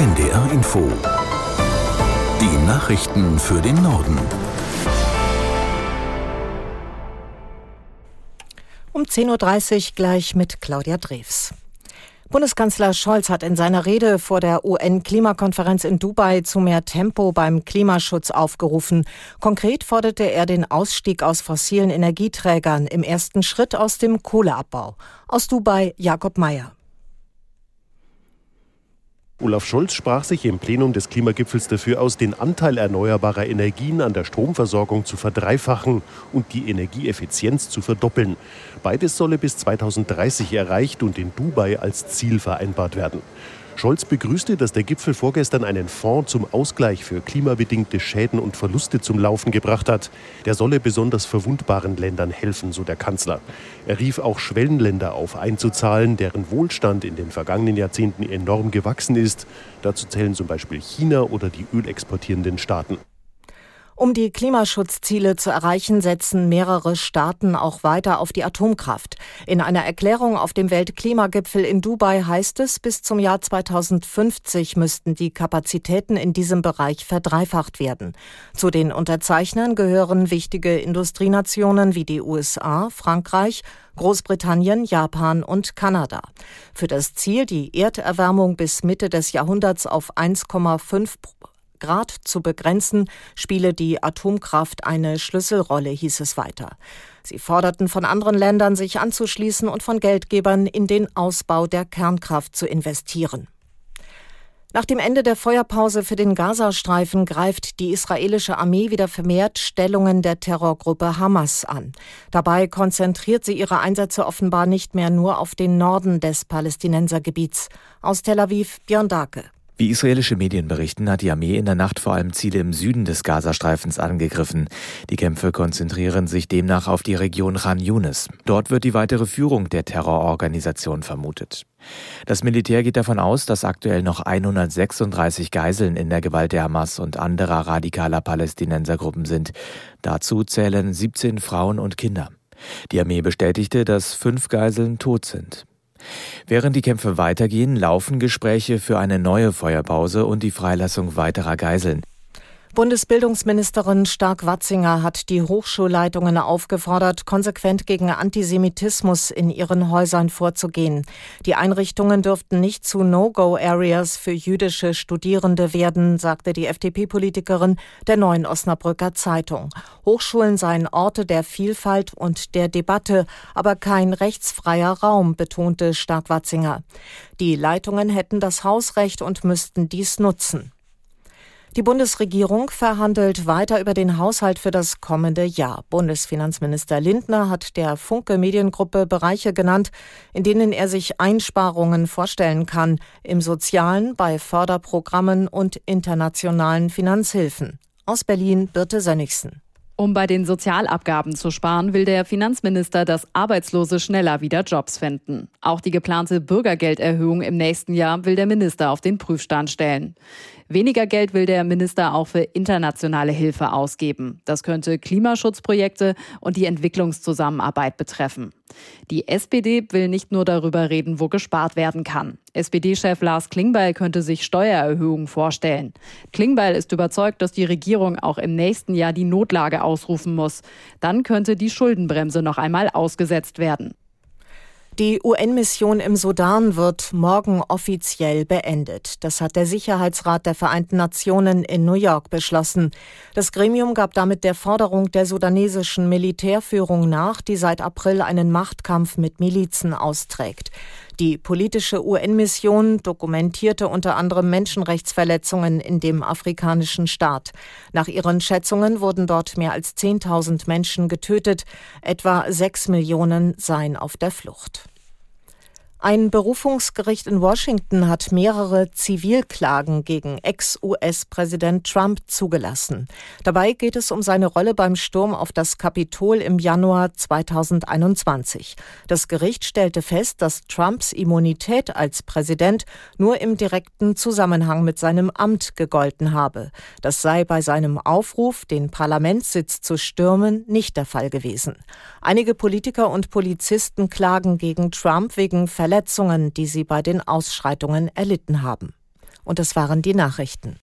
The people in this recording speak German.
NDR Info. Die Nachrichten für den Norden. Um 10.30 Uhr gleich mit Claudia Drews. Bundeskanzler Scholz hat in seiner Rede vor der UN-Klimakonferenz in Dubai zu mehr Tempo beim Klimaschutz aufgerufen. Konkret forderte er den Ausstieg aus fossilen Energieträgern im ersten Schritt aus dem Kohleabbau. Aus Dubai Jakob Mayer. Olaf Scholz sprach sich im Plenum des Klimagipfels dafür aus, den Anteil erneuerbarer Energien an der Stromversorgung zu verdreifachen und die Energieeffizienz zu verdoppeln. Beides solle bis 2030 erreicht und in Dubai als Ziel vereinbart werden. Scholz begrüßte, dass der Gipfel vorgestern einen Fonds zum Ausgleich für klimabedingte Schäden und Verluste zum Laufen gebracht hat. Der solle besonders verwundbaren Ländern helfen, so der Kanzler. Er rief auch Schwellenländer auf, einzuzahlen, deren Wohlstand in den vergangenen Jahrzehnten enorm gewachsen ist. Dazu zählen zum Beispiel China oder die ölexportierenden Staaten. Um die Klimaschutzziele zu erreichen, setzen mehrere Staaten auch weiter auf die Atomkraft. In einer Erklärung auf dem Weltklimagipfel in Dubai heißt es, bis zum Jahr 2050 müssten die Kapazitäten in diesem Bereich verdreifacht werden. Zu den Unterzeichnern gehören wichtige Industrienationen wie die USA, Frankreich, Großbritannien, Japan und Kanada. Für das Ziel, die Erderwärmung bis Mitte des Jahrhunderts auf 1,5 Grad zu begrenzen, spiele die Atomkraft eine Schlüsselrolle, hieß es weiter. Sie forderten von anderen Ländern, sich anzuschließen und von Geldgebern in den Ausbau der Kernkraft zu investieren. Nach dem Ende der Feuerpause für den Gazastreifen greift die israelische Armee wieder vermehrt Stellungen der Terrorgruppe Hamas an. Dabei konzentriert sie ihre Einsätze offenbar nicht mehr nur auf den Norden des Palästinensergebiets. Aus Tel Aviv Björn Dake. Wie israelische Medien berichten, hat die Armee in der Nacht vor allem Ziele im Süden des Gazastreifens angegriffen. Die Kämpfe konzentrieren sich demnach auf die Region Khan Yunis. Dort wird die weitere Führung der Terrororganisation vermutet. Das Militär geht davon aus, dass aktuell noch 136 Geiseln in der Gewalt der Hamas und anderer radikaler Palästinensergruppen sind. Dazu zählen 17 Frauen und Kinder. Die Armee bestätigte, dass fünf Geiseln tot sind. Während die Kämpfe weitergehen, laufen Gespräche für eine neue Feuerpause und die Freilassung weiterer Geiseln. Bundesbildungsministerin Stark-Watzinger hat die Hochschulleitungen aufgefordert, konsequent gegen Antisemitismus in ihren Häusern vorzugehen. Die Einrichtungen dürften nicht zu No-Go-Areas für jüdische Studierende werden, sagte die FDP-Politikerin der Neuen Osnabrücker Zeitung. Hochschulen seien Orte der Vielfalt und der Debatte, aber kein rechtsfreier Raum, betonte Stark-Watzinger. Die Leitungen hätten das Hausrecht und müssten dies nutzen. Die Bundesregierung verhandelt weiter über den Haushalt für das kommende Jahr. Bundesfinanzminister Lindner hat der Funke Mediengruppe Bereiche genannt, in denen er sich Einsparungen vorstellen kann, im Sozialen, bei Förderprogrammen und internationalen Finanzhilfen. Aus Berlin Birte Sönnigsen. Um bei den Sozialabgaben zu sparen, will der Finanzminister, dass Arbeitslose schneller wieder Jobs finden. Auch die geplante Bürgergelderhöhung im nächsten Jahr will der Minister auf den Prüfstand stellen. Weniger Geld will der Minister auch für internationale Hilfe ausgeben. Das könnte Klimaschutzprojekte und die Entwicklungszusammenarbeit betreffen. Die SPD will nicht nur darüber reden, wo gespart werden kann. SPD-Chef Lars Klingbeil könnte sich Steuererhöhungen vorstellen. Klingbeil ist überzeugt, dass die Regierung auch im nächsten Jahr die Notlage ausrufen muss. Dann könnte die Schuldenbremse noch einmal ausgesetzt werden. Die UN-Mission im Sudan wird morgen offiziell beendet. Das hat der Sicherheitsrat der Vereinten Nationen in New York beschlossen. Das Gremium gab damit der Forderung der sudanesischen Militärführung nach, die seit April einen Machtkampf mit Milizen austrägt. Die politische UN-Mission dokumentierte unter anderem Menschenrechtsverletzungen in dem afrikanischen Staat. Nach ihren Schätzungen wurden dort mehr als 10.000 Menschen getötet, etwa sechs Millionen seien auf der Flucht. Ein Berufungsgericht in Washington hat mehrere Zivilklagen gegen Ex-US-Präsident Trump zugelassen. Dabei geht es um seine Rolle beim Sturm auf das Kapitol im Januar 2021. Das Gericht stellte fest, dass Trumps Immunität als Präsident nur im direkten Zusammenhang mit seinem Amt gegolten habe. Das sei bei seinem Aufruf, den Parlamentssitz zu stürmen, nicht der Fall gewesen. Einige Politiker und Polizisten klagen gegen Trump wegen Verletzungen, die sie bei den Ausschreitungen erlitten haben. Und das waren die Nachrichten.